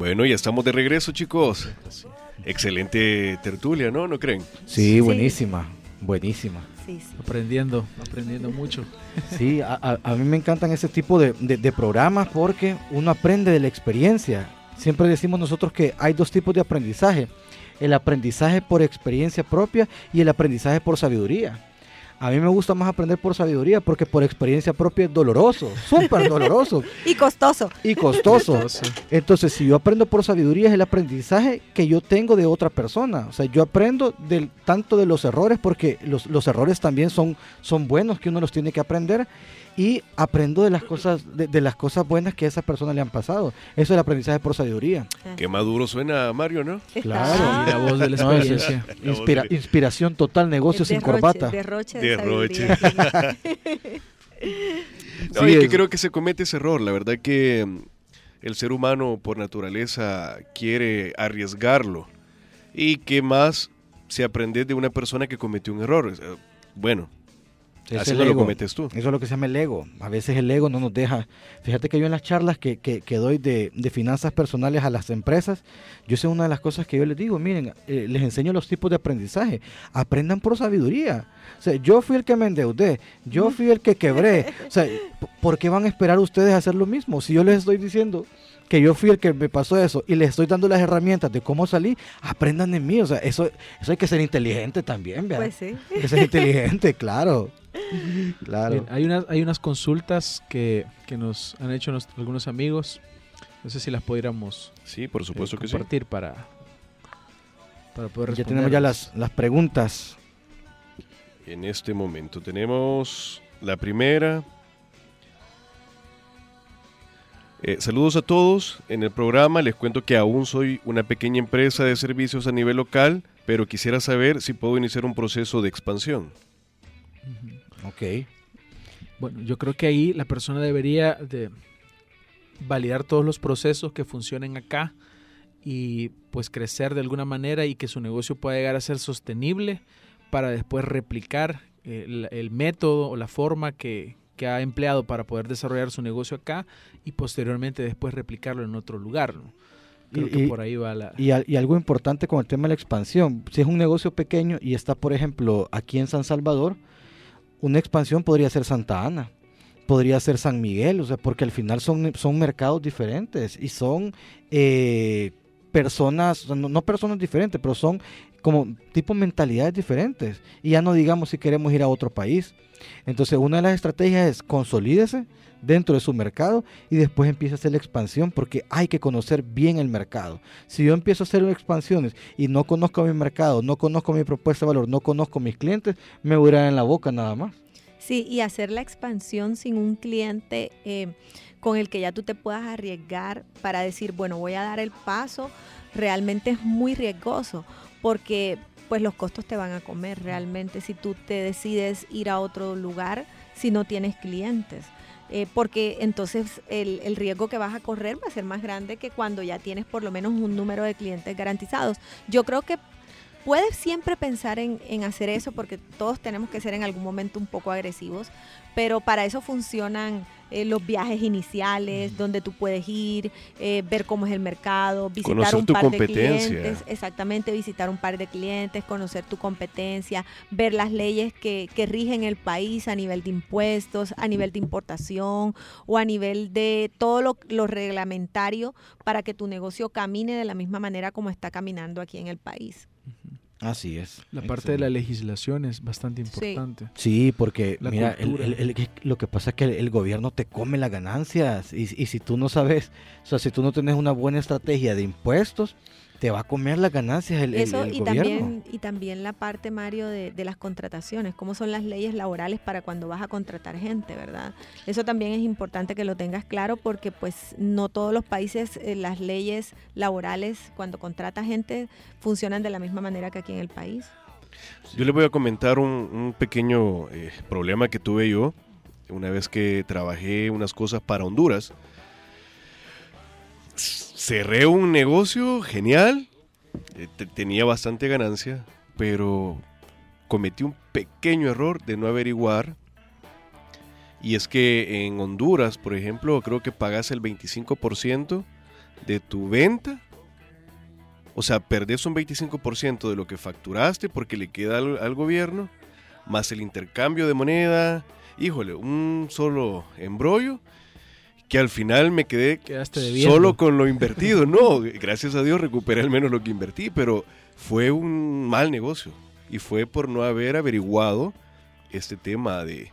Bueno, ya estamos de regreso, chicos. Excelente tertulia, ¿no? ¿No creen? Sí, buenísima, buenísima. Aprendiendo, aprendiendo mucho. Sí, a, mí me encantan ese tipo de, de programas porque uno aprende de la experiencia. Siempre decimos nosotros que hay dos tipos de aprendizaje. El aprendizaje por experiencia propia y el aprendizaje por sabiduría. A mí me gusta más aprender por sabiduría porque por experiencia propia es doloroso, súper doloroso. y costoso. Y costoso. Entonces, si yo aprendo por sabiduría es el aprendizaje que yo tengo de otra persona. O sea, yo aprendo del, tanto de los errores porque los, los errores también son, son buenos que uno los tiene que aprender y aprendo de las cosas de, las cosas buenas que a esa persona le han pasado. Eso es el aprendizaje por sabiduría. Qué maduro suena Mario, ¿no? Claro. la voz de la experiencia. inspiración total, negocio sin corbata. Derroche de derroche. no, que creo que se comete ese error. La verdad que mm, el ser humano por naturaleza quiere arriesgarlo. Y que más se aprende de una persona que cometió un error. Bueno, Así lo cometes tú. Eso es lo que se llama el ego. A veces el ego no nos deja. Fíjate que yo en las charlas que, que, doy de, de, finanzas personales a las empresas, yo sé una de las cosas que yo les digo, miren, eh, les enseño los tipos de aprendizaje. Aprendan por sabiduría. O sea, yo fui el que me endeudé, yo fui el que quebré. O sea, ¿por qué van a esperar ustedes a hacer lo mismo? Si yo les estoy diciendo que yo fui el que me pasó eso y les estoy dando las herramientas de cómo salir, aprendan de mí. O sea, eso, eso hay que ser inteligente también, ¿verdad? Pues sí. Hay que ser inteligente, claro. claro. hay, unas, hay unas consultas que, nos han hecho algunos amigos. No sé si las pudiéramos sí, por supuesto eh, que compartir para, para poder Ya tenemos ya las, las preguntas. En este momento tenemos la primera. Eh, saludos a todos. En el programa les cuento que aún soy una pequeña empresa de servicios a nivel local, pero quisiera saber si puedo iniciar un proceso de expansión. Ok. Bueno, yo creo que ahí la persona debería de validar todos los procesos que funcionen acá y pues crecer de alguna manera y que su negocio pueda llegar a ser sostenible para después replicar el, método o la forma que, ha empleado para poder desarrollar su negocio acá y posteriormente después replicarlo en otro lugar. Creo y, que por ahí va la... Y, y, algo importante con el tema de la expansión, si es un negocio pequeño y está, por ejemplo, aquí en San Salvador, una expansión podría ser Santa Ana, podría ser San Miguel, o sea, porque al final son, son mercados diferentes y son eh, personas, no, personas diferentes, pero son como tipo mentalidades diferentes. Y ya no digamos si queremos ir a otro país. Entonces, una de las estrategias es consolídese dentro de su mercado y después empieza a hacer la expansión porque hay que conocer bien el mercado. Si yo empiezo a hacer expansiones y no conozco mi mercado, no conozco mi propuesta de valor, no conozco mis clientes, me voy a ir en la boca nada más. Sí, y hacer la expansión sin un cliente eh, con el que ya tú te puedas arriesgar para decir, bueno, voy a dar el paso, realmente es muy riesgoso porque pues los costos te van a comer realmente si tú te decides ir a otro lugar si no tienes clientes. Eh, porque entonces el, el, riesgo que vas a correr va a ser más grande que cuando ya tienes por lo menos un número de clientes garantizados. Yo creo que puedes siempre pensar en, en, hacer eso porque todos tenemos que ser en algún momento un poco agresivos, pero para eso funcionan eh, los viajes iniciales, donde tú puedes ir, eh, ver cómo es el mercado, visitar Conocer un par de clientes, exactamente, visitar un par de clientes, conocer tu competencia, ver las leyes que, que rigen el país a nivel de impuestos, a nivel de importación o a nivel de todo lo, lo reglamentario para que tu negocio camine de la misma manera como está caminando aquí en el país. Así es. La parte de la legislación es bastante importante. Sí, porque La mira, el- cultura. el- el- lo que pasa es que el, el gobierno te come las ganancias y, y si tú no sabes, o sea, si tú no tienes una buena estrategia de impuestos, te va a comer las ganancias el, el- Eso el y gobierno. también, y también la parte, Mario, de, de las contrataciones, cómo son las leyes laborales para cuando vas a contratar gente, ¿verdad? Eso también es importante que lo tengas claro porque pues no todos los países, eh, las leyes laborales cuando contrata gente funcionan de la misma manera que aquí en el país. Yo les voy a comentar un, un pequeño eh, problema que tuve yo una vez que trabajé unas cosas para Honduras. Cerré un negocio genial, eh, te- tenía bastante ganancia, pero cometí un pequeño error de no averiguar. Y es que en Honduras, por ejemplo, creo que pagas el 25% de tu venta o sea, perdés un 25% de lo que facturaste porque le queda al, al gobierno, más el intercambio de moneda. Híjole, un solo embrollo que al final me quedé solo con lo invertido. No, gracias a Dios recuperé al menos lo que invertí, pero fue un mal negocio. Y fue por no haber averiguado este tema de,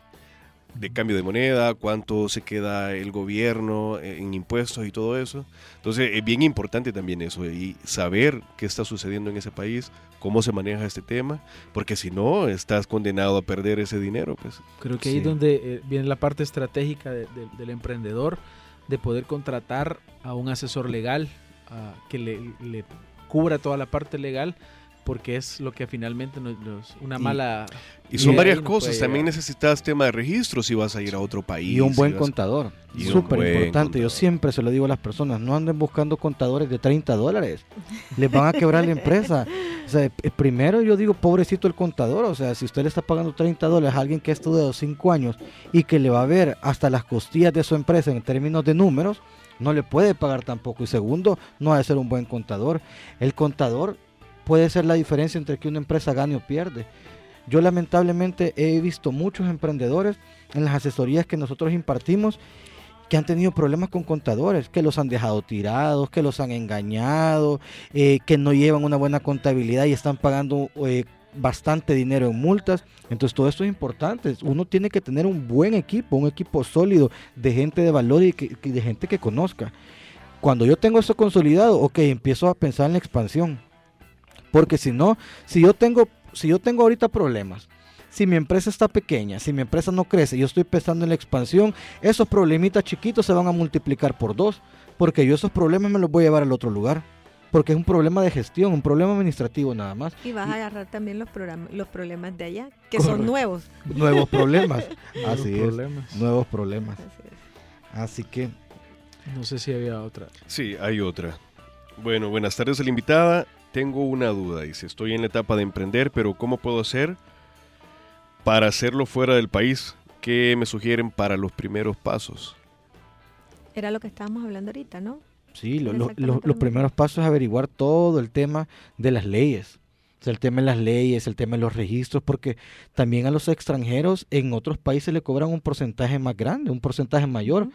de cambio de moneda, cuánto se queda el gobierno en impuestos y todo eso. Entonces es bien importante también eso y saber qué está sucediendo en ese país, cómo se maneja este tema, porque si no estás condenado a perder ese dinero. Pues. Creo que ahí Sí. es donde eh, viene la parte estratégica de- de- del emprendedor, de poder contratar a un asesor legal a- que le, le cubra toda la parte legal, porque es lo que finalmente nos, nos- una Y- mala... Y son varias cosas. También necesitas tema de registro si vas a ir a otro país. Y un buen si contador. Súper importante. Yo siempre se lo digo a las personas, no anden buscando contadores de 30 dólares. Les van a quebrar la empresa. O sea, eh, primero yo digo, pobrecito el contador. O sea, si usted le está pagando 30 dólares a alguien que ha estudiado 5 años y que le va a ver hasta las costillas de su empresa en términos de números, no le puede pagar tampoco. Y segundo, no ha de ser un buen contador. El contador puede ser la diferencia entre que una empresa gane o pierde. Yo lamentablemente he visto muchos emprendedores en las asesorías que nosotros impartimos que han tenido problemas con contadores, que los han dejado tirados, que los han engañado, eh, que no llevan una buena contabilidad y están pagando eh, bastante dinero en multas. Entonces todo esto es importante. Uno tiene que tener un buen equipo, un equipo sólido de gente de valor y de gente que conozca. Cuando yo tengo eso consolidado, ok, empiezo a pensar en la expansión. Porque si no, si yo tengo, si yo tengo ahorita problemas, si mi empresa está pequeña, si mi empresa no crece, yo estoy pensando en la expansión, esos problemitas chiquitos se van a multiplicar por dos, porque yo esos problemas me los voy a llevar al otro lugar, porque es un problema de gestión, un problema administrativo nada más. Y vas Y- a agarrar también los, programas, los problemas de allá, que Correcto. son nuevos. Nuevos problemas, nuevos así es, problemas. nuevos problemas. Así es. Así que No sé si había otra. Sí, hay otra. Bueno, buenas tardes a la invitada. Tengo una duda. Dice, estoy en la etapa de emprender, pero ¿cómo puedo hacer para hacerlo fuera del país? ¿Qué me sugieren para los primeros pasos? Era lo que estábamos hablando ahorita, ¿no? Sí, lo- lo- lo- los primeros pasos es averiguar todo el tema de las leyes. O sea, el tema de las leyes, el tema de los registros, porque también a los extranjeros en otros países le cobran un porcentaje más grande, un porcentaje mayor.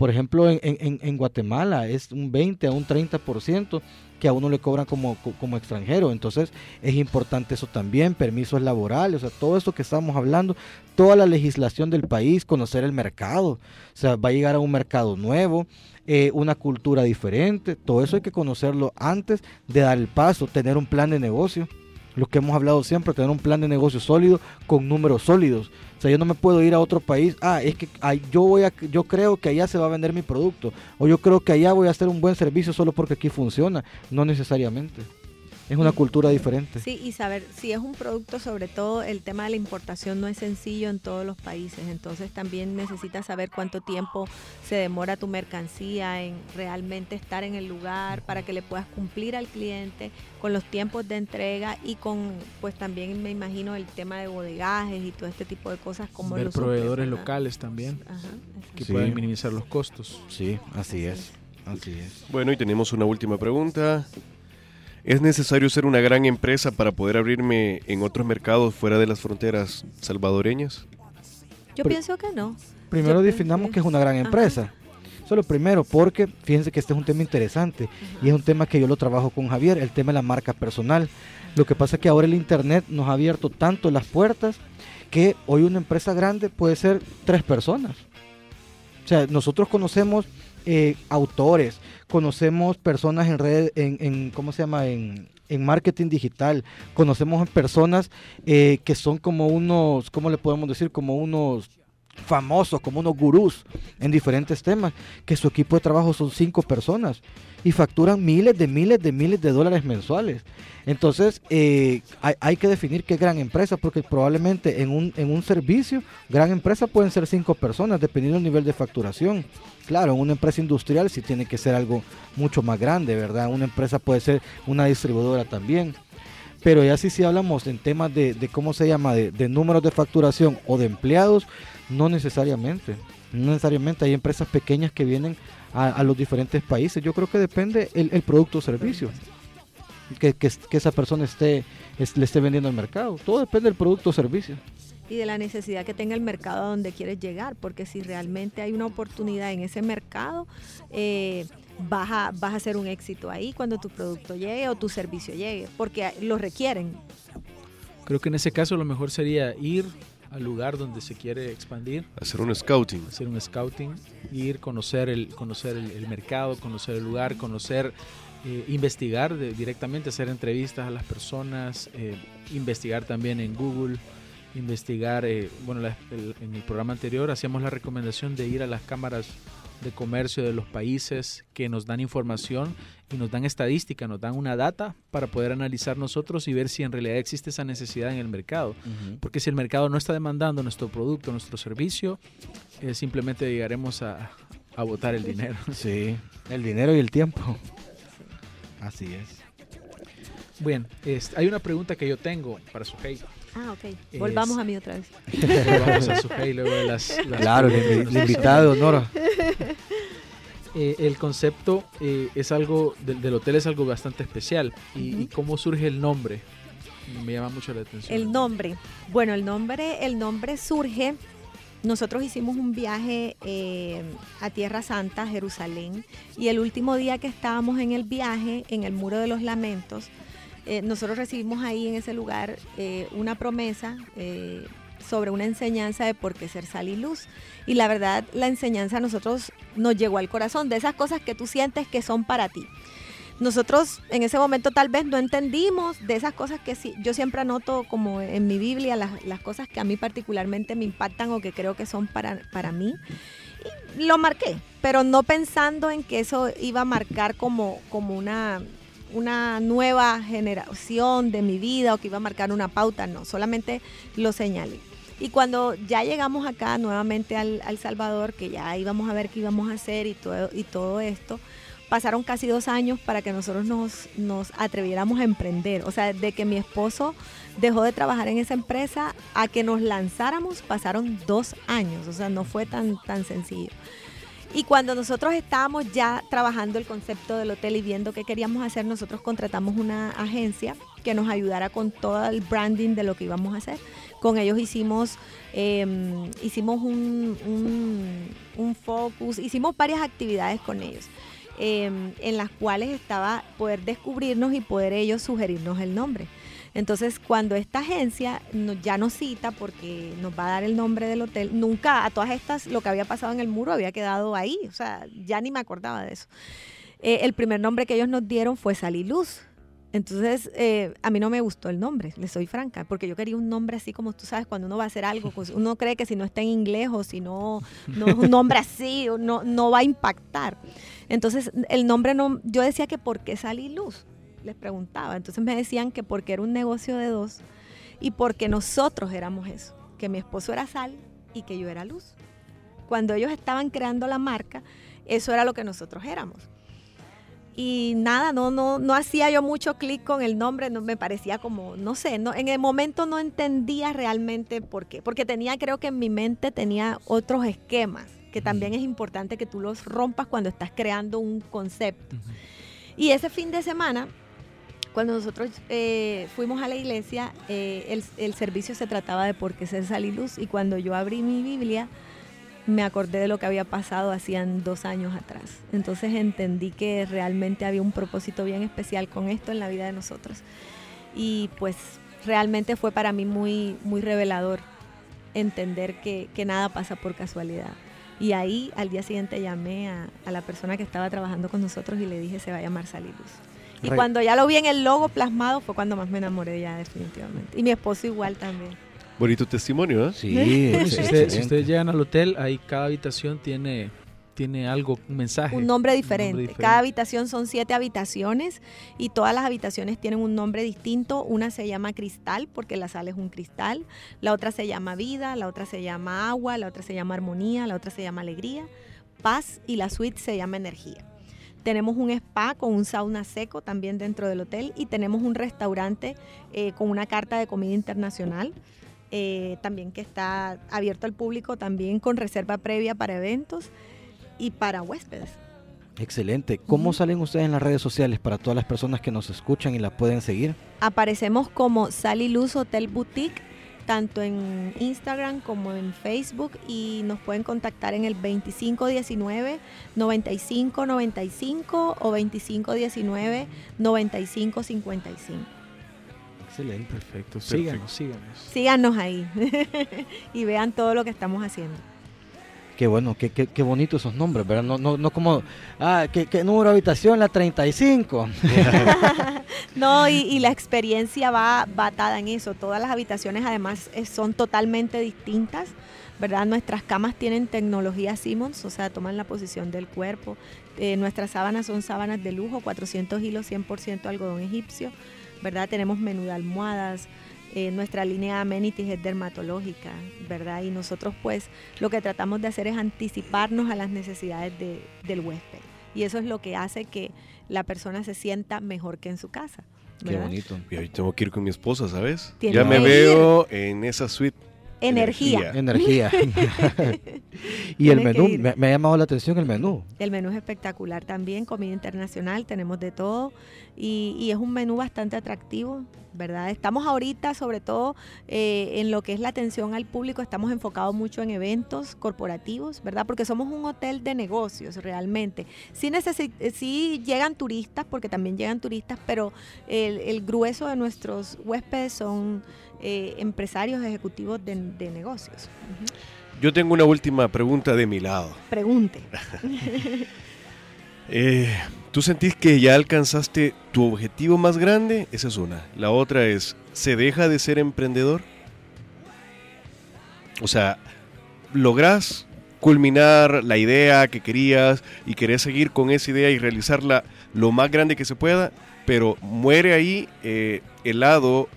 Por ejemplo, en, Guatemala es un 20 a un 30% que a uno le cobran como, co- como extranjero. Entonces es importante eso también, permisos laborales, o sea, todo esto que estamos hablando, toda la legislación del país, conocer el mercado. O sea, va a llegar a un mercado nuevo, eh, una cultura diferente, todo eso hay que conocerlo antes de dar el paso, tener un plan de negocio. Lo que hemos hablado siempre, tener un plan de negocio sólido con números sólidos. O sea, yo no me puedo ir a otro país. Ah, es que ay, yo voy a, yo creo que allá se va a vender mi producto. O yo creo que allá voy a hacer un buen servicio solo porque aquí funciona. No necesariamente. Es una cultura diferente. Sí, y saber si es un producto, sobre todo el tema de la importación no es sencillo en todos los países, entonces también necesitas saber cuánto tiempo se demora tu mercancía en realmente estar en el lugar para que le puedas cumplir al cliente con los tiempos de entrega y con, pues también me imagino el tema de bodegajes y todo este tipo de cosas como Ver los proveedores locales también Ajá, que Sí. puedan minimizar los costos. Sí, así es. Así es. Bueno, y tenemos una última pregunta. ¿Es necesario ser una gran empresa para poder abrirme en otros mercados fuera de las fronteras salvadoreñas? Yo pienso que no. Primero Yo definamos que es una gran Ajá. empresa. Eso es lo primero, porque fíjense que este es un tema interesante y es un tema que yo lo trabajo con Javier, el tema de la marca personal. Lo que pasa es que ahora el Internet nos ha abierto tanto las puertas que hoy una empresa grande puede ser tres personas. O sea, nosotros conocemos eh, autores, conocemos personas en red, en, en- ¿cómo se llama? En, en marketing digital, conocemos personas eh, que son como unos, ¿cómo le podemos decir? Como unos famosos, como unos gurús en diferentes temas, que su equipo de trabajo son cinco personas y facturan miles de miles de miles de dólares mensuales. Entonces, eh, hay, hay que definir qué gran empresa, porque probablemente en un, en un servicio, gran empresa pueden ser cinco personas, dependiendo del nivel de facturación. Claro, una empresa industrial sí tiene que ser algo mucho más grande, ¿verdad? Una empresa puede ser una distribuidora también. Pero ya sí, si hablamos en temas de, cómo se llama, de, números de facturación o de empleados, no necesariamente. No necesariamente hay empresas pequeñas que vienen a, los diferentes países. Yo creo que depende el, producto o servicio que, que, esa persona esté, es- le esté vendiendo al mercado. Todo depende del producto o servicio. Y de la necesidad que tenga el mercado a donde quieres llegar, porque si realmente hay una oportunidad en ese mercado, eh, vas, a, vas a ser un éxito ahí cuando tu producto llegue o tu servicio llegue, porque lo requieren. Creo que en ese caso lo mejor sería ir al lugar donde se quiere expandir, Hacer un scouting. hacer un scouting, ir, conocer el, conocer el, el mercado, conocer el lugar, conocer, eh, investigar de- directamente, hacer entrevistas a las personas, eh, investigar también en Google, investigar, eh, bueno, la- el- en el programa anterior hacíamos la recomendación de ir a las cámaras de comercio de los países que nos dan información y nos dan estadística, nos dan una data para poder analizar nosotros y ver si en realidad existe esa necesidad en el mercado. Porque si el mercado no está demandando nuestro producto, nuestro servicio, eh, simplemente llegaremos a, a botar el dinero. Sí, el dinero y el tiempo. Así es. Bien, es- hay una pregunta que yo tengo para Sujei. Ah, ok. Es- Volvamos a mí otra vez. Vamos a Sujei luego de las... las Claro, la invitada de honor. Eh, el concepto eh, es algo, del, del hotel es algo bastante especial. Y cómo surge el nombre? Me llama mucho la atención. El nombre. Bueno, el nombre, el nombre surge. Nosotros hicimos un viaje eh, a Tierra Santa, Jerusalén, y el último día que estábamos en el viaje, en el Muro de los Lamentos, eh, nosotros recibimos ahí en ese lugar eh, una promesa eh, sobre una enseñanza de por qué ser sal y luz. Y la verdad, la enseñanza a nosotros nos llegó al corazón, de esas cosas que tú sientes que son para ti. Nosotros en ese momento tal vez no entendimos de esas cosas que sí, yo siempre anoto como en mi Biblia las, las cosas que a mí particularmente me impactan o que creo que son para, para mí. Y lo marqué, pero no pensando en que eso iba a marcar como, como una, una nueva generación de mi vida o que iba a marcar una pauta, no, solamente lo señalé. Y cuando ya llegamos acá nuevamente al, al Salvador, que ya íbamos a ver qué íbamos a hacer y todo, y todo esto, pasaron casi dos años para que nosotros nos, nos atreviéramos a emprender. O sea, de que mi esposo dejó de trabajar en esa empresa a que nos lanzáramos pasaron dos años. O sea, no fue tan, tan sencillo. Y cuando nosotros estábamos ya trabajando el concepto del hotel y viendo qué queríamos hacer, nosotros contratamos una agencia que nos ayudara con todo el branding de lo que íbamos a hacer. Con ellos hicimos, eh, hicimos un, un, focus, hicimos varias actividades con ellos. eh, en las cuales estaba poder descubrirnos y poder ellos sugerirnos el nombre. Entonces, cuando esta agencia ya nos cita porque nos va a dar el nombre del hotel, nunca a todas estas lo que había pasado en el muro había quedado ahí, o sea, ya ni me acordaba de eso. Eh, el primer nombre que ellos nos dieron fue Saliluz. Entonces, eh, a mí no me gustó el nombre, le soy franca, porque yo quería un nombre así como tú sabes, cuando uno va a hacer algo, pues uno cree que si no está en inglés o si no, no es un nombre así, no, no va a impactar. Entonces, el nombre no, yo decía que ¿por qué Saliluz? Les preguntaba. Entonces me decían que porque era un negocio de dos y porque nosotros éramos eso, que mi esposo era sal y que yo era luz. Cuando ellos estaban creando la marca, eso era lo que nosotros éramos. Y nada, no, no, no hacía yo mucho clic con el nombre, no me parecía como, no sé, no, en el momento no entendía realmente por qué, porque tenía, creo que en mi mente tenía otros esquemas, que también es importante que tú los rompas cuando estás creando un concepto. Y ese fin de semana, cuando nosotros eh, fuimos a la iglesia, eh, el, el, servicio se trataba de por qué ser sal luz, y cuando yo abrí mi Biblia, me acordé de lo que había pasado hacían dos años atrás. Entonces entendí que realmente había un propósito bien especial con esto en la vida de nosotros. Y pues realmente fue para mí muy, muy revelador entender que, que nada pasa por casualidad. Y ahí al día siguiente llamé a, a, la persona que estaba trabajando con nosotros y le dije se va a llamar Saliluz. Y Re cuando ya lo vi en el logo plasmado fue cuando más me enamoré ya definitivamente. Y mi esposo igual también. Bonito testimonio, ¿eh? Sí. si, usted, si, ustedes llegan al hotel, ahí cada habitación tiene, tiene algo, un mensaje. Un nombre, diferente. un nombre diferente. Cada habitación son siete habitaciones y todas las habitaciones tienen un nombre distinto. Una se llama cristal porque la sal es un cristal. La otra se llama vida, la otra se llama agua, la otra se llama armonía, la otra se llama alegría, paz y la suite se llama energía. Tenemos un spa con un sauna seco también dentro del hotel y tenemos un restaurante eh, con una carta de comida internacional eh, también que está abierto al público, también con reserva previa para eventos y para huéspedes. Excelente. ¿Cómo uh -huh. salen ustedes en las redes sociales para todas las personas que nos escuchan y la pueden seguir? Aparecemos como Sal y Luz Hotel Boutique, tanto en Instagram como en Facebook y nos pueden contactar en el 2519 9595 o 2519 9555. Excelente. Perfecto. Síganos, síganos. Síganos ahí y vean todo lo que estamos haciendo. Qué bueno, qué, qué, qué bonito esos nombres, ¿verdad? No, no, no como, ah, ¿qué, qué número de habitación? La 35. no, y, y, la experiencia va, va atada en eso. Todas las habitaciones además son totalmente distintas, ¿verdad? Nuestras camas tienen tecnología Siemens, o sea, toman la posición del cuerpo. Eh, nuestras sábanas son sábanas de lujo, 400 hilos, 100% algodón egipcio. ¿verdad? Tenemos menú de almohadas, eh, nuestra línea amenities es dermatológica, ¿verdad? Y nosotros pues lo que tratamos de hacer es anticiparnos a las necesidades de, del huésped. Y eso es lo que hace que la persona se sienta mejor que en su casa. Qué bonito. Y hoy tengo que ir con mi esposa, ¿sabes? Ya me veo en esa suite. Energía. Energía. y el menú, me, me, ha llamado la atención el menú. El menú es espectacular también, comida internacional, tenemos de todo y, y es un menú bastante atractivo, ¿verdad? Estamos ahorita, sobre todo eh, en lo que es la atención al público, estamos enfocados mucho en eventos corporativos, ¿verdad? Porque somos un hotel de negocios realmente. Sí, sí llegan turistas, porque también llegan turistas, pero el, el grueso de nuestros huéspedes son eh, empresarios ejecutivos de, de negocios. Uh -huh. Yo tengo una última pregunta de mi lado. Pregunte. eh, ¿Tú sentís que ya alcanzaste tu objetivo más grande? Esa es una. La otra es, ¿se deja de ser emprendedor? O sea, ¿lográs culminar la idea que querías y querés seguir con esa idea y realizarla lo más grande que se pueda, pero muere ahí eh, el lado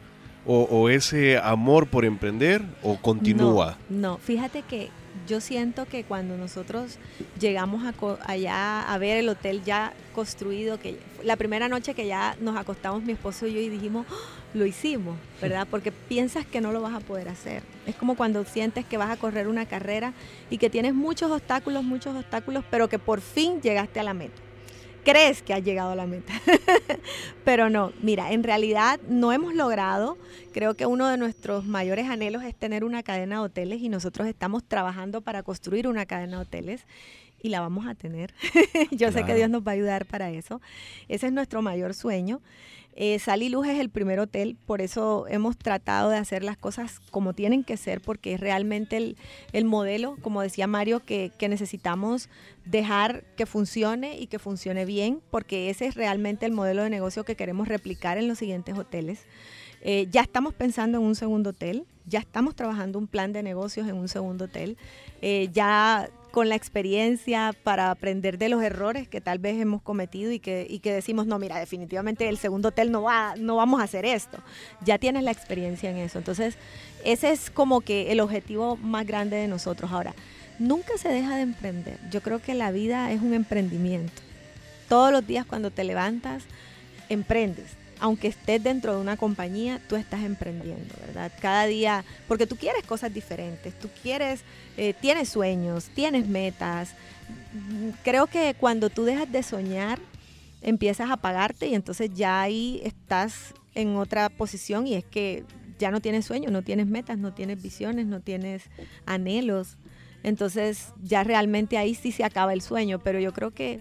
o, ese amor por emprender o continúa? No, fíjate que yo siento que cuando nosotros llegamos a allá a ver el hotel ya construido, que la primera noche que ya nos acostamos mi esposo y yo y dijimos, oh, lo hicimos, ¿verdad? Porque piensas que no lo vas a poder hacer. Es como cuando sientes que vas a correr una carrera y que tienes muchos obstáculos, muchos obstáculos, pero que por fin llegaste a la meta crees que has llegado a la meta. Pero no, mira, en realidad no hemos logrado. Creo que uno de nuestros mayores anhelos es tener una cadena de hoteles y nosotros estamos trabajando para construir una cadena de hoteles y la vamos a tener. Yo claro. sé que Dios nos va a ayudar para eso. Ese es nuestro mayor sueño. Eh, Sal y Luz es el primer hotel, por eso hemos tratado de hacer las cosas como tienen que ser, porque es realmente el, el modelo, como decía Mario, que, que, necesitamos dejar que funcione y que funcione bien, porque ese es realmente el modelo de negocio que queremos replicar en los siguientes hoteles. Eh, ya estamos pensando en un segundo hotel, ya estamos trabajando un plan de negocios en un segundo hotel, eh, ya con la experiencia para aprender de los errores que tal vez hemos cometido y que, y que decimos, no, mira, definitivamente el segundo hotel no, va, no vamos a hacer esto. Ya tienes la experiencia en eso. Entonces, ese es como que el objetivo más grande de nosotros. Ahora, nunca se deja de emprender. Yo creo que la vida es un emprendimiento. Todos los días cuando te levantas, emprendes aunque estés dentro de una compañía, tú estás emprendiendo, ¿verdad? Cada día, porque tú quieres cosas diferentes, tú quieres, eh, tienes sueños, tienes metas. Creo que cuando tú dejas de soñar, empiezas a apagarte y entonces ya ahí estás en otra posición y es que ya no tienes sueños, no tienes metas, no tienes visiones, no tienes anhelos. Entonces ya realmente ahí sí se acaba el sueño, pero yo creo que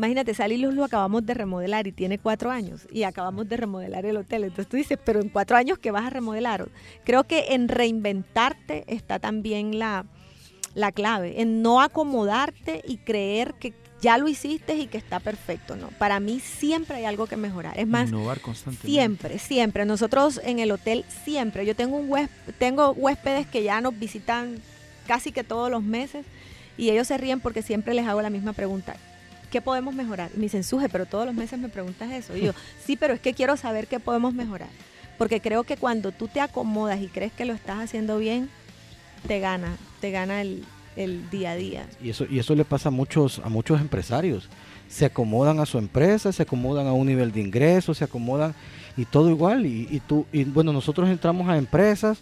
Imagínate, Sal Luz lo acabamos de remodelar y tiene cuatro años y acabamos de remodelar el hotel. Entonces tú dices, pero en cuatro años, ¿qué vas a remodelar? Creo que en reinventarte está también la, la clave, en no acomodarte y creer que ya lo hiciste y que está perfecto, ¿no? Para mí siempre hay algo que mejorar. Es más, innovar constantemente. Siempre, siempre. Nosotros en el hotel siempre. Yo tengo un tengo huéspedes que ya nos visitan casi que todos los meses y ellos se ríen porque siempre les hago la misma pregunta. ¿Qué podemos mejorar? Y me dicen, Suje, pero todos los meses me preguntas eso. Y yo, sí, pero es que quiero saber qué podemos mejorar. Porque creo que cuando tú te acomodas y crees que lo estás haciendo bien, te gana, te gana el, día a día. Y eso, y eso le pasa a muchos, a muchos empresarios. Se acomodan a su empresa, se acomodan a un nivel de ingresos, se acomodan y todo igual. Y, y tú, y bueno, nosotros entramos a empresas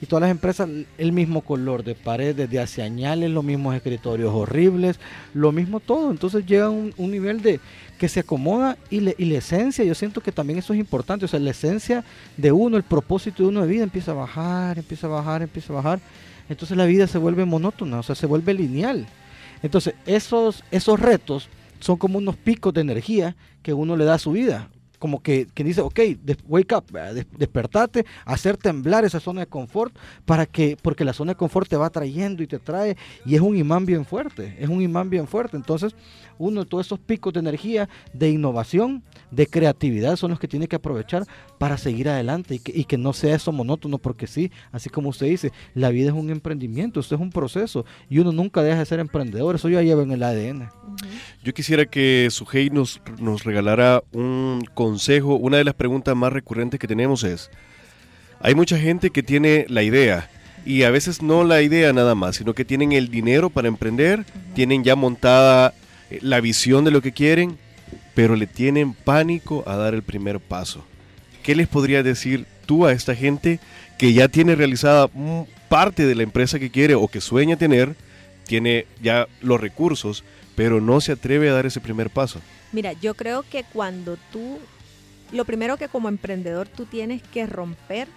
y todas las empresas el mismo color de paredes, de añales, los mismos escritorios horribles, lo mismo todo. Entonces llega a un, nivel de que se acomoda y, y, la esencia, yo siento que también eso es importante, o sea, la esencia de uno, el propósito de uno de vida empieza a bajar, empieza a bajar, empieza a bajar. Entonces la vida se vuelve monótona, o sea, se vuelve lineal. Entonces esos, esos retos son como unos picos de energía que uno le da a su vida como que, que dice, ok, wake up, despertate, hacer temblar esa zona de confort, para que, porque la zona de confort te va trayendo y te trae, y es un imán bien fuerte, es un imán bien fuerte. Entonces, uno de todos esos picos de energía, de innovación, de creatividad, son los que tiene que aprovechar para seguir adelante y que, y que no sea eso monótono, porque sí, así como usted dice, la vida es un emprendimiento, esto es un proceso, y uno nunca deja de ser emprendedor, eso ya lleva en el ADN. Yo quisiera que Sujei nos, nos regalara un consejo. Una de las preguntas más recurrentes que tenemos es, hay mucha gente que tiene la idea, y a veces no la idea nada más, sino que tienen el dinero para emprender, tienen ya montada eh, la visión de lo que quieren, pero le tienen pánico a dar el primer paso. ¿Qué les podría decir tú a esta gente que ya tiene realizada parte de la empresa que quiere o que sueña tener, tiene ya los recursos, pero no se atreve a dar ese primer paso? Mira, yo creo que cuando tú, lo primero que como emprendedor tú tienes que romper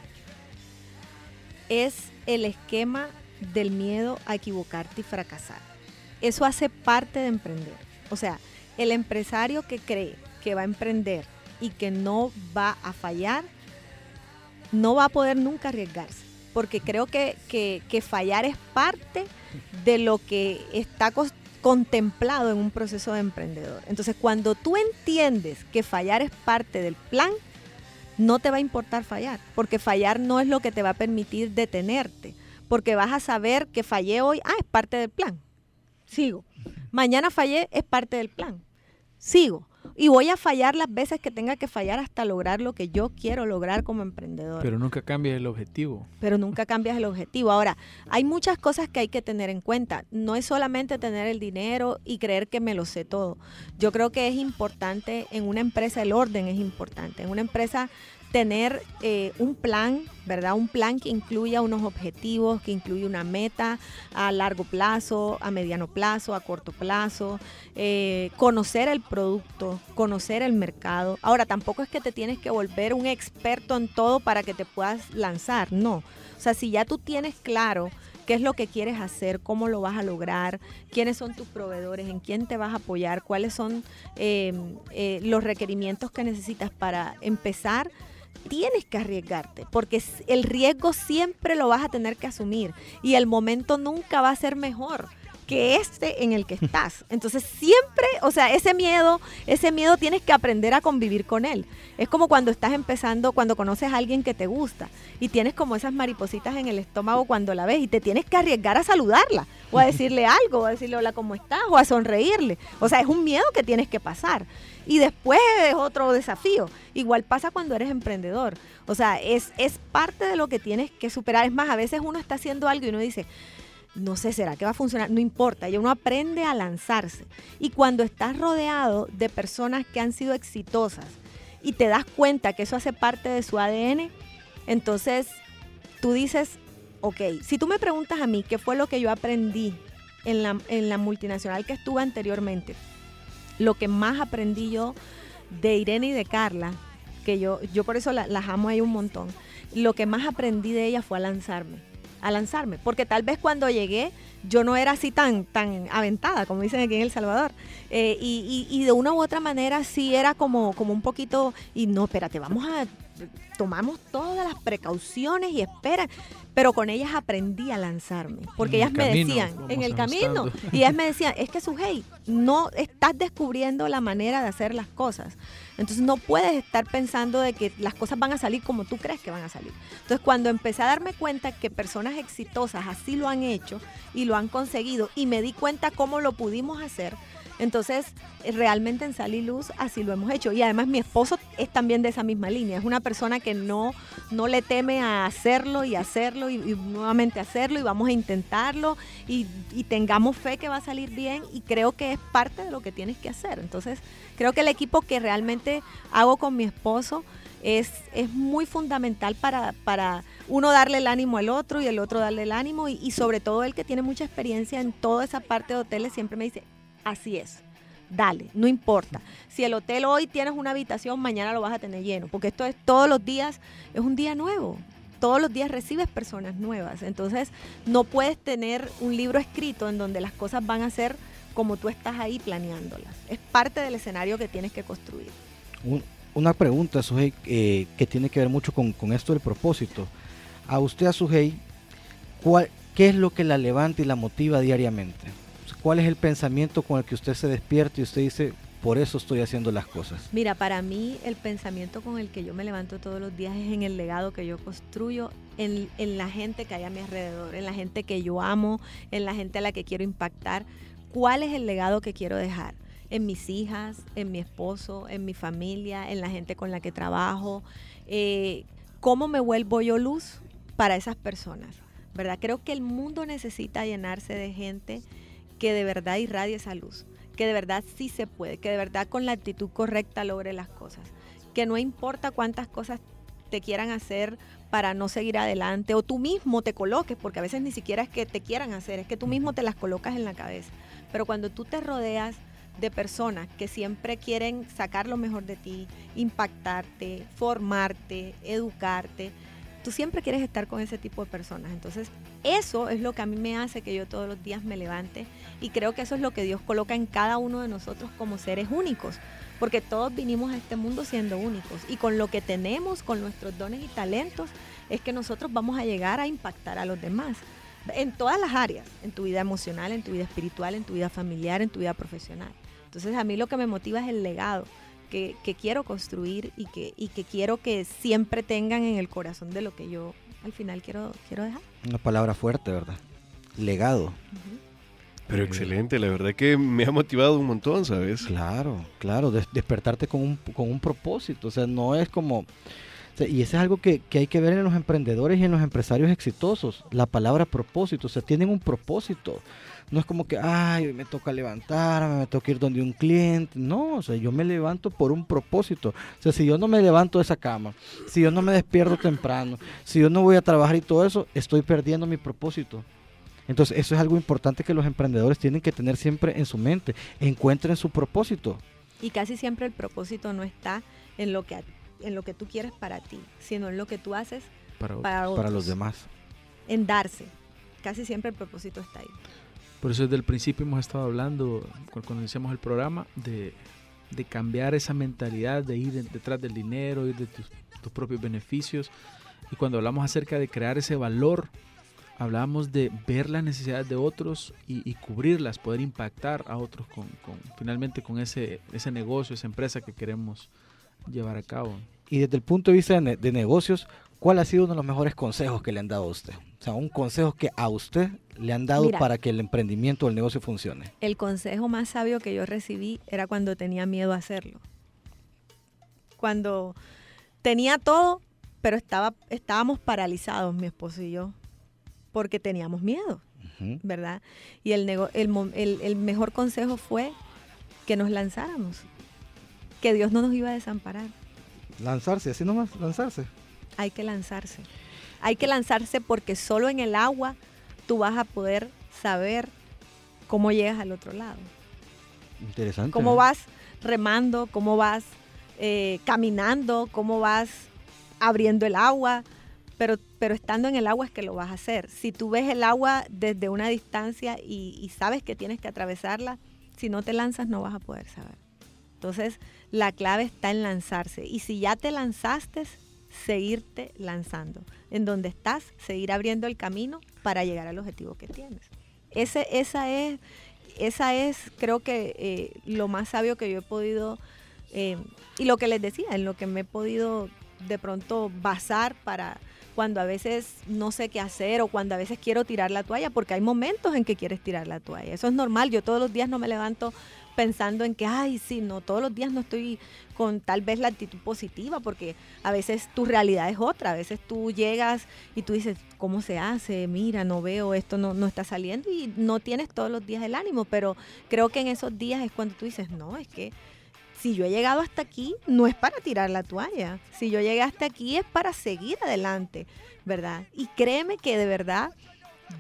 es el esquema del miedo a equivocarte y fracasar. Eso hace parte de emprender. O sea, el empresario que cree que va a emprender y que no va a fallar, no va a poder nunca arriesgarse. Porque creo que, que, fallar es parte de lo que está contemplado en un proceso de emprendedor. Entonces, cuando tú entiendes que fallar es parte del plan, no te va a importar fallar, porque fallar no es lo que te va a permitir detenerte, porque vas a saber que fallé hoy, ah, es parte del plan. Sigo. Mañana fallé, es parte del plan. Sigo. Y voy a fallar las veces que tenga que fallar hasta lograr lo que yo quiero lograr como emprendedor. Pero nunca cambias el objetivo. Pero nunca cambias el objetivo. Ahora, hay muchas cosas que hay que tener en cuenta. No es solamente tener el dinero y creer que me lo sé todo. Yo creo que es importante en una empresa, el orden es importante. En una empresa tener eh, un plan, ¿verdad? Un plan que incluya unos objetivos, que incluya una meta a largo plazo, a mediano plazo, a corto plazo, eh, conocer el producto, conocer el mercado. Ahora, tampoco es que te tienes que volver un experto en todo para que te puedas lanzar, no. O sea, si ya tú tienes claro qué es lo que quieres hacer, cómo lo vas a lograr, quiénes son tus proveedores, en quién te vas a apoyar, cuáles son eh, los requerimientos que necesitas para empezar, tienes que arriesgarte, porque el riesgo siempre lo vas a tener que asumir y el momento nunca va a ser mejor que este en el que estás. Entonces siempre, o sea, ese miedo, ese miedo tienes que aprender a convivir con él. Es como cuando estás empezando, cuando conoces a alguien que te gusta y tienes como esas maripositas en el estómago cuando la ves y te tienes que arriesgar a saludarla o a decirle algo, o a decirle hola, ¿cómo estás? o a sonreírle. O sea, es un miedo que tienes que pasar. Y después es otro desafío. Igual pasa cuando eres emprendedor. O sea, es, es parte de lo que tienes que superar. Es más, a veces uno está haciendo algo y uno dice, no sé, ¿será que va a funcionar? No importa, y uno aprende a lanzarse. Y cuando estás rodeado de personas que han sido exitosas y te das cuenta que eso hace parte de su ADN, entonces tú dices, ok, si tú me preguntas a mí qué fue lo que yo aprendí en la, en la multinacional que estuve anteriormente, lo que más aprendí yo de Irene y de Carla, que yo, yo por eso las amo ahí un montón, lo que más aprendí de ella fue a lanzarme a lanzarme, porque tal vez cuando llegué yo no era así tan, tan aventada, como dicen aquí en El Salvador, eh, y, y, de una u otra manera sí era como, como un poquito, y no, espérate, vamos a, tomamos todas las precauciones y espera, pero con ellas aprendí a lanzarme, porque ellas me decían, en el camino, y ellas me decían, es que Sujei, no estás descubriendo la manera de hacer las cosas. Entonces no puedes estar pensando de que las cosas van a salir como tú crees que van a salir. Entonces cuando empecé a darme cuenta que personas exitosas así lo han hecho y lo han conseguido y me di cuenta cómo lo pudimos hacer, entonces, realmente en Sal y Luz así lo hemos hecho. Y además mi esposo es también de esa misma línea. Es una persona que no, no le teme a hacerlo y hacerlo y, nuevamente hacerlo y vamos a intentarlo y, y, tengamos fe que va a salir bien y creo que es parte de lo que tienes que hacer. Entonces, creo que el equipo que realmente hago con mi esposo es, es muy fundamental para, para uno darle el ánimo al otro y el otro darle el ánimo y, y sobre todo el que tiene mucha experiencia en toda esa parte de hoteles siempre me dice, así es. Dale, no importa. Si el hotel hoy tienes una habitación, mañana lo vas a tener lleno, porque esto es todos los días, es un día nuevo. Todos los días recibes personas nuevas. Entonces, no puedes tener un libro escrito en donde las cosas van a ser como tú estás ahí planeándolas. Es parte del escenario que tienes que construir. una pregunta, Sujei, eh, que tiene que ver mucho con, esto del propósito. A usted, a Sujei, ¿qué es lo que la levanta y la motiva diariamente? ¿Cuál es el pensamiento con el que usted se despierta y usted dice, por eso estoy haciendo las cosas? Mira, para mí el pensamiento con el que yo me levanto todos los días es en el legado que yo construyo, en, la gente que hay a mi alrededor, en la gente que yo amo, en la gente a la que quiero impactar. ¿Cuál es el legado que quiero dejar? En mis hijas, en mi esposo, en mi familia, en la gente con la que trabajo. Eh, ¿Cómo me vuelvo yo luz para esas personas? ¿Verdad? Creo que el mundo necesita llenarse de gente que de verdad irradie esa luz, que de verdad sí se puede, que de verdad con la actitud correcta logre las cosas, que no importa cuántas cosas te quieran hacer para no seguir adelante o tú mismo te coloques, porque a veces ni siquiera es que te quieran hacer, es que tú mismo te las colocas en la cabeza. Pero cuando tú te rodeas de personas que siempre quieren sacar lo mejor de ti, impactarte, formarte, educarte, tú siempre quieres estar con ese tipo de personas. Entonces, eso es lo que a mí me hace que yo todos los días me levante y creo que eso es lo que Dios coloca en cada uno de nosotros como seres únicos, porque todos vinimos a este mundo siendo únicos y con lo que tenemos, con nuestros dones y talentos, es que nosotros vamos a llegar a impactar a los demás en todas las áreas, en tu vida emocional, en tu vida espiritual, en tu vida familiar, en tu vida profesional. Entonces, a mí lo que me motiva es el legado que, quiero construir y que, y que quiero que siempre tengan en el corazón de lo que yo al final quiero, quiero dejar. Una palabra fuerte, ¿verdad? Legado. Pero excelente, la verdad que me ha motivado un montón, ¿sabes? Claro, claro, despertarte con un, con un propósito, o sea, no es como... y eso es algo que, que, hay que ver en los emprendedores y en los empresarios exitosos, la palabra propósito, o sea, tienen un propósito. No es como que, ay, me toca levantarme, me toca ir donde un cliente. No, o sea, yo me levanto por un propósito. O sea, si yo no me levanto de esa cama, si yo no me despierto temprano, si yo no voy a trabajar y todo eso, estoy perdiendo mi propósito. Entonces, eso es algo importante que los emprendedores tienen que tener siempre en su mente. Encuentren su propósito. Y casi siempre el propósito no está en lo que, en lo que tú quieres para ti, sino en lo que tú haces para, para los demás. En darse. Casi siempre el propósito está ahí. Por eso desde el principio hemos estado hablando, cuando iniciamos el programa, de, cambiar esa mentalidad de ir detrás del dinero, ir de tus, propios beneficios. Y cuando hablamos acerca de crear ese valor hablábamos de ver las necesidades de otros y, cubrirlas, poder impactar a otros con, finalmente con ese, ese negocio, esa empresa que queremos llevar a cabo. Y desde el punto de vista de, negocios, ¿cuál ha sido uno de los mejores consejos que le han dado a usted? O sea, un consejo que a usted le han dado para que el emprendimiento o el negocio funcione. El consejo más sabio que yo recibí era cuando tenía miedo a hacerlo. Cuando tenía todo, pero estaba, estábamos paralizados, mi esposo y yo, porque teníamos miedo, ¿verdad? Y el, el, mejor consejo fue que nos lanzáramos, que Dios no nos iba a desamparar. Lanzarse, así nomás, lanzarse. Hay que lanzarse. Hay que lanzarse porque solo en el agua tú vas a poder saber cómo llegas al otro lado. Interesante. Cómo vas remando, cómo vas eh, caminando, cómo vas abriendo el agua, pero, pero estando en el agua es que lo vas a hacer. Si tú ves el agua desde una distancia y, sabes que tienes que atravesarla, si no te lanzas no vas a poder saber. Entonces, la clave está en lanzarse. Y si ya te lanzaste, seguirte lanzando. En donde estás, seguir abriendo el camino para llegar al objetivo que tienes. Ese, esa es, esa es creo que eh, lo más sabio que yo he podido, eh, y lo que les decía, en lo que me he podido de pronto basar para cuando a veces no sé qué hacer o cuando a veces quiero tirar la toalla, porque hay momentos en que quieres tirar la toalla. Eso es normal. Yo todos los días no me levanto pensando en que, ay, sí, no, todos los días no estoy con tal vez la actitud positiva, porque a veces tu realidad es otra, a veces tú llegas y tú dices, ¿cómo se hace? Mira, no veo, esto no, no está saliendo y no tienes todos los días el ánimo, pero creo que en esos días es cuando tú dices, no, es que si yo he llegado hasta aquí, no es para tirar la toalla. Si yo llegué hasta aquí es para seguir adelante, ¿verdad? Y créeme que de verdad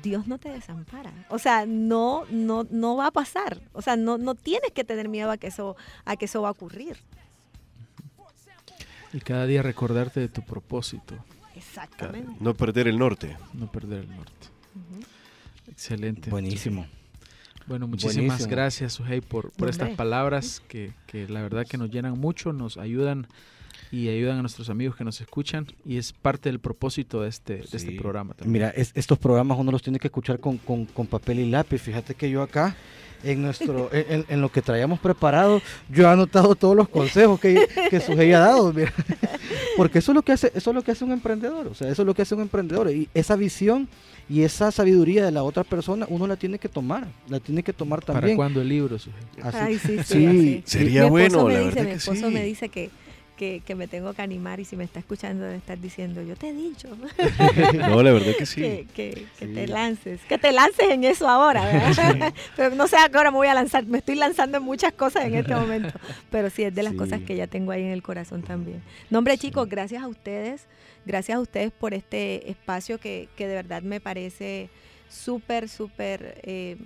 Dios no te desampara. O sea, no, no, no va a pasar. O sea, no, no tienes que tener miedo a que eso, a que eso va a ocurrir. Y cada día recordarte de tu propósito. Exactamente. No perder el norte. No perder el norte. Excelente. Buenísimo. Bueno, muchísimas gracias, Sujei, por, por estas palabras que, que, la verdad que nos llenan mucho, nos ayudan y ayudan a nuestros amigos que nos escuchan y es parte del propósito de este, de este programa también. Mira, estos programas uno los tiene que escuchar con, con, con papel y lápiz. Fíjate que yo acá en nuestro en, en, lo que traíamos preparado, yo he anotado todos los consejos que, que Sujei ha dado, mira. porque eso es lo que hace, eso es lo que hace un emprendedor, o sea, eso es lo que hace un emprendedor y esa visión y esa sabiduría de la otra persona uno la tiene que tomar, la tiene que tomar también. ¿Para cuándo el libro? Ay, sí, sí, sería bueno, la verdad mi esposo me dice que que, me tengo que animar y si me está escuchando debe estar diciendo, yo te he dicho. no, la verdad que sí. que, te lances, que te lances en eso ahora, pero no sé a qué hora me voy a lanzar, me estoy lanzando en muchas cosas en este momento, pero sí es de las cosas que ya tengo ahí en el corazón también. Nombre chicos, gracias a ustedes, gracias a ustedes por este espacio que, que de verdad me parece súper, súper, eh,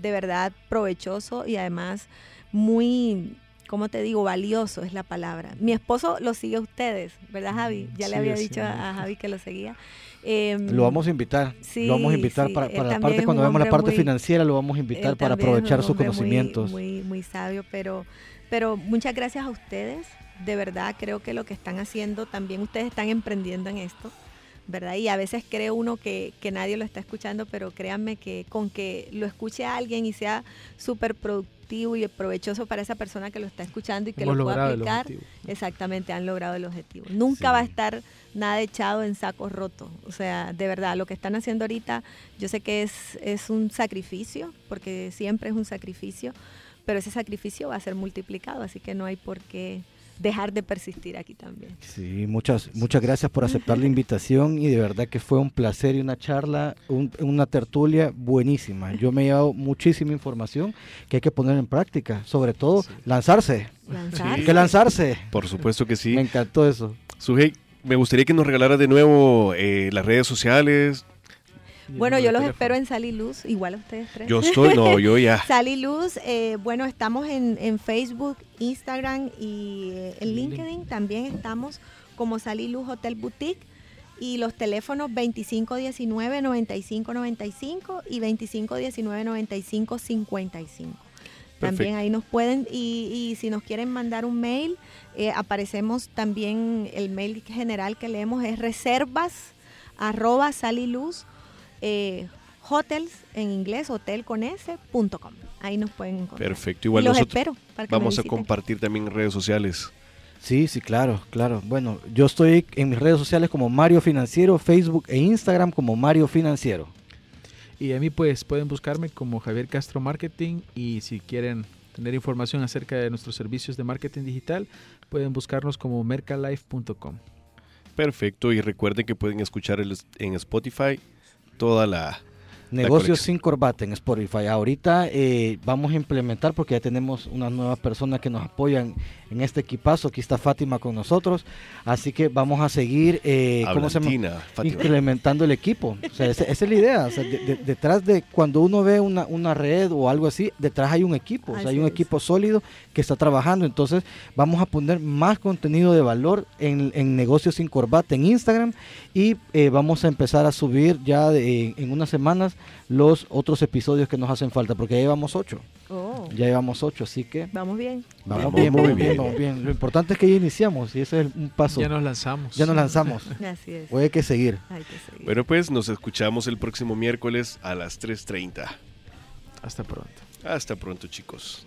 de verdad provechoso y además muy ¿cómo te digo? Valioso es la palabra. Mi esposo lo sigue a ustedes, ¿verdad, Javi? Ya le había dicho a, Javi que lo seguía. Em, lo vamos a invitar. lo vamos a invitar para, la parte, cuando vemos la parte financiera, lo vamos a invitar para aprovechar sus conocimientos. Muy, muy, sabio, pero, pero muchas gracias a ustedes. De verdad, creo que lo que están haciendo, también ustedes están emprendiendo en esto. ¿verdad? Y a veces cree uno que, que, nadie lo está escuchando, pero créanme que con que lo escuche a alguien y sea súper productivo, y provechoso para esa persona que lo está escuchando y que lo pueda aplicar, exactamente han logrado el objetivo. Nunca va a estar nada echado en sacos rotos. O sea, de verdad, lo que están haciendo ahorita, yo sé que es, es un sacrificio, porque siempre es un sacrificio, pero ese sacrificio va a ser multiplicado, así que no hay por qué dejar de persistir aquí también. Sí, muchas, muchas gracias por aceptar la invitación y de verdad que fue un placer y una charla, una tertulia buenísima. Yo me he llevado muchísima información que hay que poner en práctica, sobre todo lanzarse. Hay que lanzarse. Por supuesto que sí. Me encantó eso. Sujei, me gustaría que nos regalara de nuevo eh, las redes sociales, bueno, yo los espero en Sal y Luz, igual a ustedes tres. Yo estoy, no, yo ya. Sal y Luz, eh, bueno, estamos en, Facebook, Instagram y eh, en LinkedIn. También estamos como Sal y Luz Hotel Boutique. Y los teléfonos 2519-9595 y 2519-9555. También ahí nos pueden, y, si nos quieren mandar un mail, eh, aparecemos también, el mail general que leemos es reservas arroba saliluz eh, hotels en inglés, hotel con s.com. Ahí nos pueden encontrar. Perfecto. Y Igual los nosotros espero para que me vamos a compartir también en redes sociales. Sí, sí, claro, claro. Bueno, yo estoy en mis redes sociales como Mario Financiero, Facebook e Instagram como Mario Financiero. Y a mí pues pueden buscarme como Javier Castro Marketing y si quieren tener información acerca de nuestros servicios de marketing digital, pueden buscarnos como mercalife.com. Perfecto. Y recuerden que pueden escuchar el- en Spotify toda la... Negocios sin corbata en Spotify. Ahorita eh, vamos a implementar porque ya tenemos unas nuevas personas que nos apoyan en este equipazo. Aquí está Fátima con nosotros. Así que vamos a seguir eh, ¿cómo se llama? Incrementando el equipo. O sea, esa, esa es la idea. O sea, de- de- detrás de cuando uno ve una, una red o algo así, detrás hay un equipo. O sea, hay un equipo sólido que está trabajando. Entonces, vamos a poner más contenido de valor en, en Negocios sin Corbata en Instagram y eh, vamos a empezar a subir ya de- en unas semanas los otros episodios que nos hacen falta, porque ya llevamos ocho. Oh, Ya llevamos ocho, así que vamos bien. vamos Vamos bien, muy vamos bien, bien. vamos bien. Lo importante es que ya iniciamos y ese es un paso. Ya nos lanzamos. Ya nos lanzamos. Así es. O hay que seguir. Hay que seguir. Bueno, pues nos escuchamos el próximo miércoles a las 3.30. Hasta pronto. Hasta pronto, chicos.